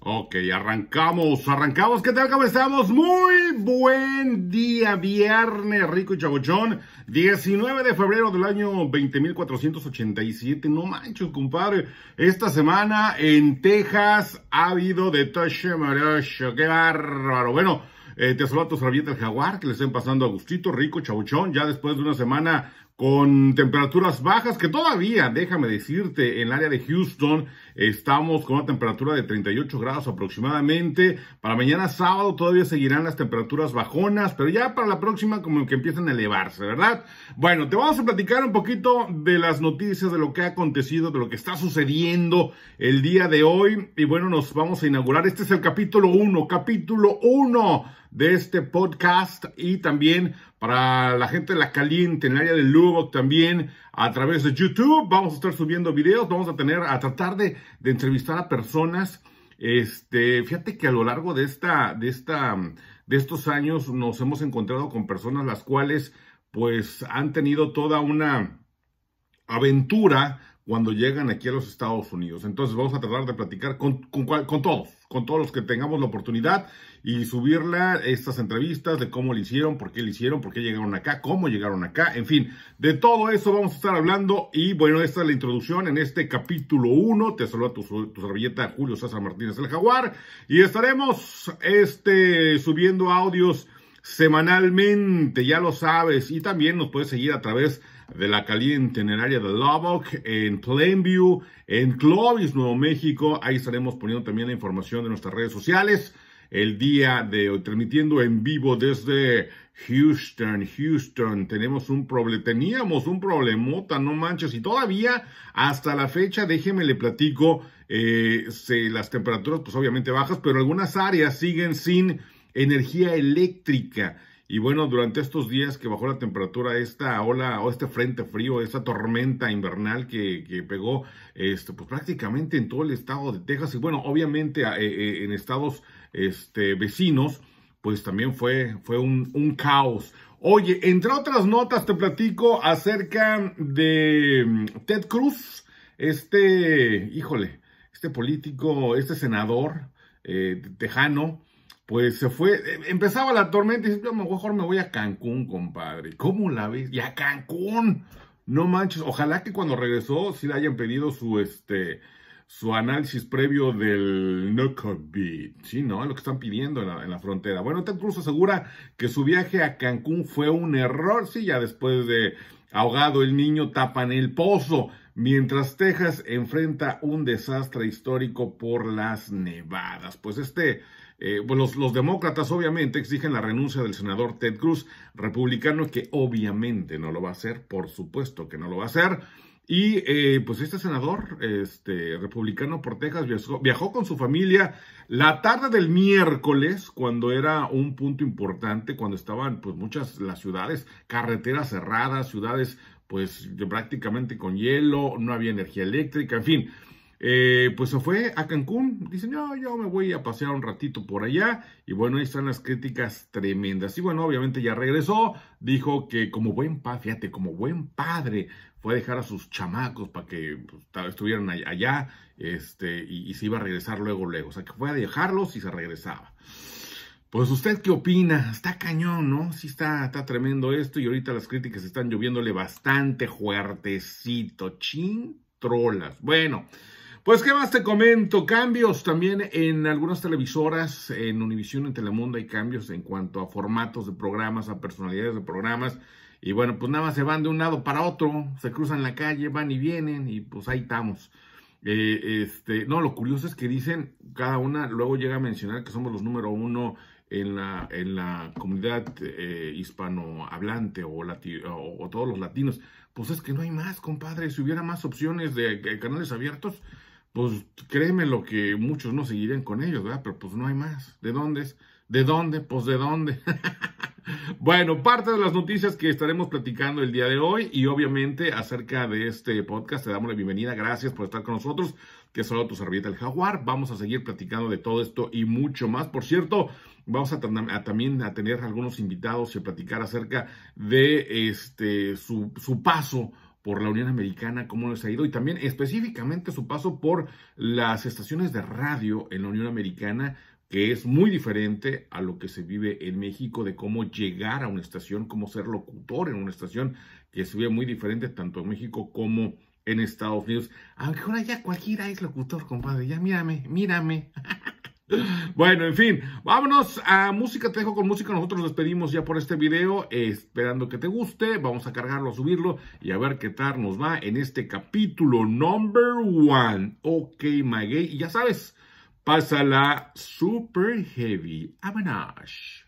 Ok, arrancamos, arrancamos. ¿Qué tal? ¿Cómo estamos? Muy buen día, viernes, rico y chabochón. 19 de febrero del año 20487. No manches, compadre. Esta semana en Texas ha habido de Toche Morocho. Qué bárbaro. Bueno, eh, te saludo a tu servilleta el jaguar, que le estén pasando a gustito, rico, chabuchón, ya después de una semana con temperaturas bajas, que todavía, déjame decirte, en el área de Houston estamos con una temperatura de 38 grados aproximadamente. Para mañana sábado todavía seguirán las temperaturas bajonas, pero ya para la próxima como que empiezan a elevarse, ¿verdad? Bueno, te vamos a platicar un poquito de las noticias, de lo que ha acontecido, de lo que está sucediendo el día de hoy. Y bueno, nos vamos a inaugurar. Este es el capítulo 1, capítulo 1 de este podcast y también para la gente de la caliente en el área de Lugo también a través de YouTube. Vamos a estar subiendo videos, vamos a tener, a tratar de, de entrevistar a personas. Este, fíjate que a lo largo de esta, de esta, de estos años nos hemos encontrado con personas las cuales pues han tenido toda una aventura cuando llegan aquí a los Estados Unidos. Entonces vamos a tratar de platicar con, con, con, todos, con todos los que tengamos la oportunidad y subirla estas entrevistas de cómo lo hicieron, por qué lo hicieron, por qué llegaron acá, cómo llegaron acá, en fin, de todo eso vamos a estar hablando y bueno, esta es la introducción en este capítulo 1. Te saluda tu, tu servilleta Julio César Martínez el Jaguar y estaremos este, subiendo audios semanalmente, ya lo sabes, y también nos puedes seguir a través de la caliente en el área de Lubbock, en Plainview, en Clovis, Nuevo México. Ahí estaremos poniendo también la información de nuestras redes sociales. El día de hoy, transmitiendo en vivo desde Houston, Houston. Tenemos un problema, teníamos un problemota, no manches. Y todavía, hasta la fecha, déjeme le platico, eh, se, las temperaturas, pues obviamente bajas, pero algunas áreas siguen sin energía eléctrica. Y bueno, durante estos días que bajó la temperatura, esta ola o este frente frío, esta tormenta invernal que, que pegó este, pues prácticamente en todo el estado de Texas y bueno, obviamente eh, eh, en estados este, vecinos, pues también fue, fue un, caos. Oye, entre otras notas te platico acerca de mm, Ted Cruz, este, híjole, este político, este senador eh, tejano, pues se fue, empezaba la tormenta y dice, mejor me voy a Cancún, compadre. ¿Cómo la ves? Y a Cancún. No manches, ojalá que cuando regresó sí le hayan pedido su, este, su análisis previo del no COVID, ¿sí? ¿No? Lo que están pidiendo en la, en la, frontera. Bueno, Ted Cruz asegura que su viaje a Cancún fue un error, sí, ya después de ahogado el niño tapan el pozo, mientras Texas enfrenta un desastre histórico por las nevadas. Pues este eh, pues los, demócratas obviamente exigen la renuncia del senador Ted Cruz, republicano que obviamente no lo va a hacer, por supuesto que no lo va a hacer. Y eh, pues este senador, este republicano por Texas, viajó, viajó, con su familia la tarde del miércoles, cuando era un punto importante, cuando estaban pues muchas las ciudades, carreteras cerradas, ciudades pues prácticamente con hielo, no había energía eléctrica, en fin. Eh, pues se fue a Cancún. Dicen, no, yo me voy a pasear un ratito por allá. Y bueno, ahí están las críticas tremendas. Y bueno, obviamente ya regresó. Dijo que como buen padre, fíjate, como buen padre, fue a dejar a sus chamacos para que pues, estuvieran allá. Este, y, y, se iba a regresar luego, luego. O sea, que fue a dejarlos y se regresaba. Pues usted qué opina? Está cañón, ¿no? Sí está, está tremendo esto. Y ahorita las críticas están lloviéndole bastante fuertecito. Chintrolas. Bueno. Pues, ¿qué más te comento? Cambios también en algunas televisoras, en Univision, en Telemundo, hay cambios en cuanto a formatos de programas, a personalidades de programas. Y bueno, pues nada más se van de un lado para otro, se cruzan la calle, van y vienen, y pues ahí estamos. Eh, este, no, lo curioso es que dicen, cada una luego llega a mencionar que somos los número uno en la, en la comunidad eh, hispanohablante o, o, o, todos los latinos. Pues es que no hay más, compadre. Si hubiera más opciones de, de canales abiertos, pues créeme lo que muchos no seguirían con ellos, ¿verdad? Pero pues no hay más. ¿De dónde es? ¿De dónde? Pues de dónde. bueno, parte de las noticias que estaremos platicando el día de hoy y obviamente acerca de este podcast, te damos la bienvenida. Gracias por estar con nosotros, que es solo tu servilleta el jaguar. Vamos a seguir platicando de todo esto y mucho más. Por cierto, vamos a, a también a tener algunos invitados y a platicar acerca de este su, su paso por la Unión Americana, cómo les ha ido y también específicamente su paso por las estaciones de radio en la Unión Americana, que es muy diferente a lo que se vive en México, de cómo llegar a una estación, cómo ser locutor en una estación, que se ve muy diferente tanto en México como en Estados Unidos. Aunque ahora ya cualquiera es locutor, compadre, ya mírame, mírame. Bueno, en fin, vámonos a música, te dejo con música, nosotros nos despedimos ya por este video, esperando que te guste, vamos a cargarlo, a subirlo y a ver qué tal nos va en este capítulo number one, ok my gay, y ya sabes, pásala super heavy, Avanash.